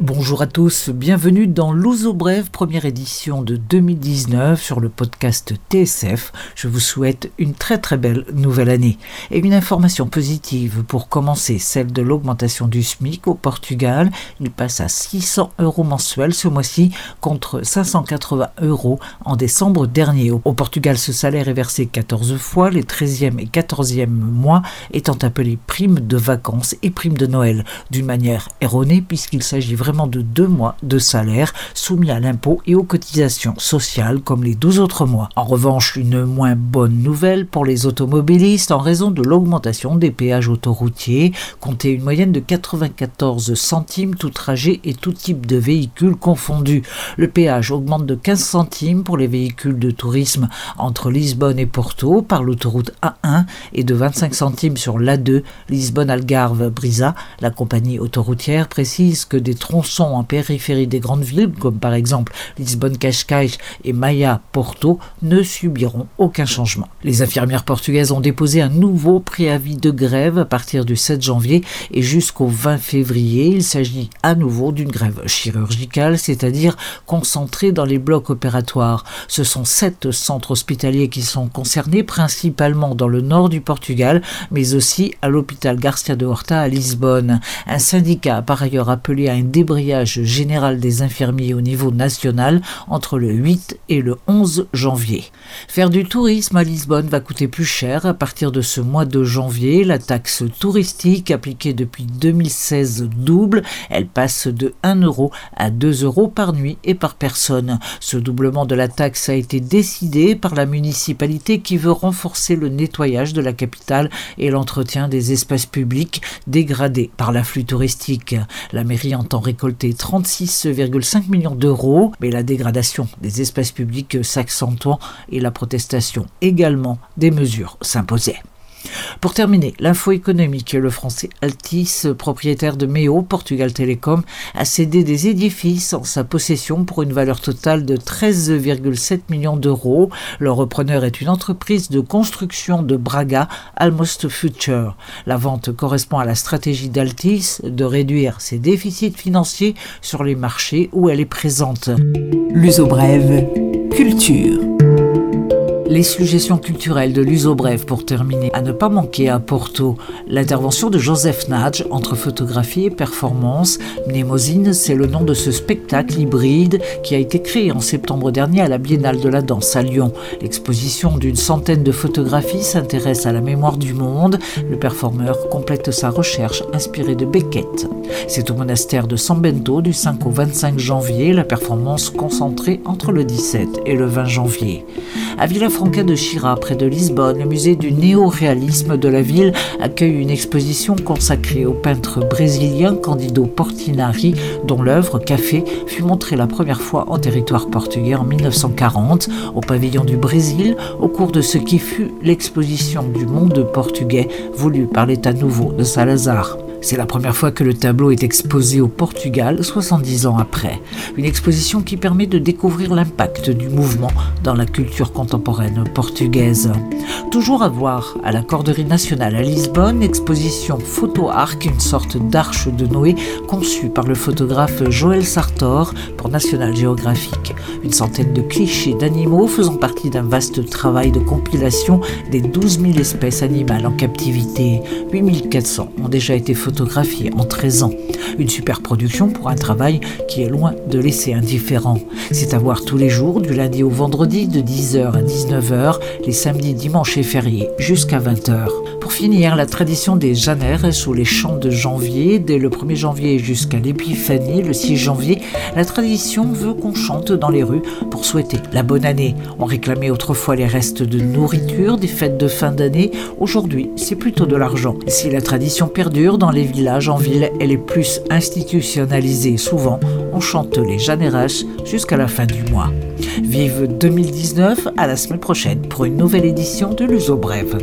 Bonjour à tous, bienvenue dans l'Ouzo Brève, première édition de 2019 sur le podcast TSF. Je vous souhaite une très très belle nouvelle année. Et une information positive pour commencer, celle de l'augmentation du SMIC au Portugal. Il passe à 600 euros mensuels ce mois-ci contre 580 euros en décembre dernier. Au Portugal, ce salaire est versé 14 fois, les 13e et 14e mois étant appelés primes de vacances et primes de Noël, d'une manière erronée puisqu'il s'agit vraiment de deux mois de salaire soumis à l'impôt et aux cotisations sociales comme les 12 autres mois. En revanche, une moins bonne nouvelle pour les automobilistes en raison de l'augmentation des péages autoroutiers, comptez une moyenne de 94 centimes tout trajet et tout type de véhicule confondus. Le péage augmente de 15 centimes pour les véhicules de tourisme entre Lisbonne et Porto par l'autoroute A1 et de 25 centimes sur l'A2 Lisbonne-Algarve-Brisa. La compagnie autoroutière précise que des troncs sont en périphérie des grandes villes, comme par exemple Lisbonne-Cascais et Maia-Porto, ne subiront aucun changement. Les infirmières portugaises ont déposé un nouveau préavis de grève à partir du 7 janvier et jusqu'au 20 février. Il s'agit à nouveau d'une grève chirurgicale, c'est-à-dire concentrée dans les blocs opératoires. Ce sont sept centres hospitaliers qui sont concernés, principalement dans le nord du Portugal, mais aussi à l'hôpital Garcia de Horta à Lisbonne. Un syndicat a par ailleurs appelé à un débat général des infirmiers au niveau national entre le 8 et le 11 janvier. Faire du tourisme à Lisbonne va coûter plus cher à partir de ce mois de janvier. La taxe touristique appliquée depuis 2016 double. Elle passe de 1 euro à 2 euros par nuit et par personne. Ce doublement de la taxe a été décidé par la municipalité qui veut renforcer le nettoyage de la capitale et l'entretien des espaces publics dégradés par l'afflux touristique. La mairie entend récolté 36,5 millions d'euros, mais la dégradation des espaces publics s'accentuant et la protestation également des mesures s'imposaient. Pour terminer, l'info économique, le français Altis, propriétaire de Meo, Portugal Telecom, a cédé des édifices en sa possession pour une valeur totale de 13,7 millions d'euros. Le repreneur est une entreprise de construction de Braga, Almost Future. La vente correspond à la stratégie d'Altis de réduire ses déficits financiers sur les marchés où elle est présente. L'uso brève, culture. Les suggestions culturelles de l'uso brève pour terminer. À ne pas manquer à Porto, l'intervention de Joseph Nadge entre photographie et performance. Mnemosine, c'est le nom de ce spectacle hybride qui a été créé en septembre dernier à la Biennale de la danse à Lyon. L'exposition d'une centaine de photographies s'intéresse à la mémoire du monde. Le performeur complète sa recherche inspirée de Beckett. C'est au monastère de San Bento du 5 au 25 janvier, la performance concentrée entre le 17 et le 20 janvier. À Villafranca de Chira, près de Lisbonne, le musée du néo-réalisme de la ville accueille une exposition consacrée au peintre brésilien Candido Portinari, dont l'œuvre Café fut montrée la première fois en territoire portugais en 1940 au pavillon du Brésil au cours de ce qui fut l'exposition du monde portugais voulue par l'État nouveau de Salazar. C'est la première fois que le tableau est exposé au Portugal 70 ans après. Une exposition qui permet de découvrir l'impact du mouvement dans la culture contemporaine portugaise. Toujours à voir à la Corderie nationale à Lisbonne, exposition Photo Arc, une sorte d'arche de Noé conçue par le photographe Joël Sartor pour National Geographic. Une centaine de clichés d'animaux faisant partie d'un vaste travail de compilation des 12 000 espèces animales en captivité. 8400 ont déjà été photographiées en 13 ans. Une super production pour un travail qui est loin de laisser indifférent. C'est à voir tous les jours, du lundi au vendredi, de 10h à 19h, les samedis, dimanches et fériés, jusqu'à 20h. Pour finir, la tradition des Janères sous les champs de janvier, dès le 1er janvier jusqu'à l'épiphanie, le 6 janvier, la tradition veut qu'on chante dans les rues pour souhaiter la bonne année. On réclamait autrefois les restes de nourriture des fêtes de fin d'année. Aujourd'hui, c'est plutôt de l'argent. Si la tradition perdure dans les villages, en ville, elle est plus institutionnalisée. Souvent, on chante les Janères jusqu'à la fin du mois. Vive 2019, à la semaine prochaine pour une nouvelle édition de l'Uso Brève.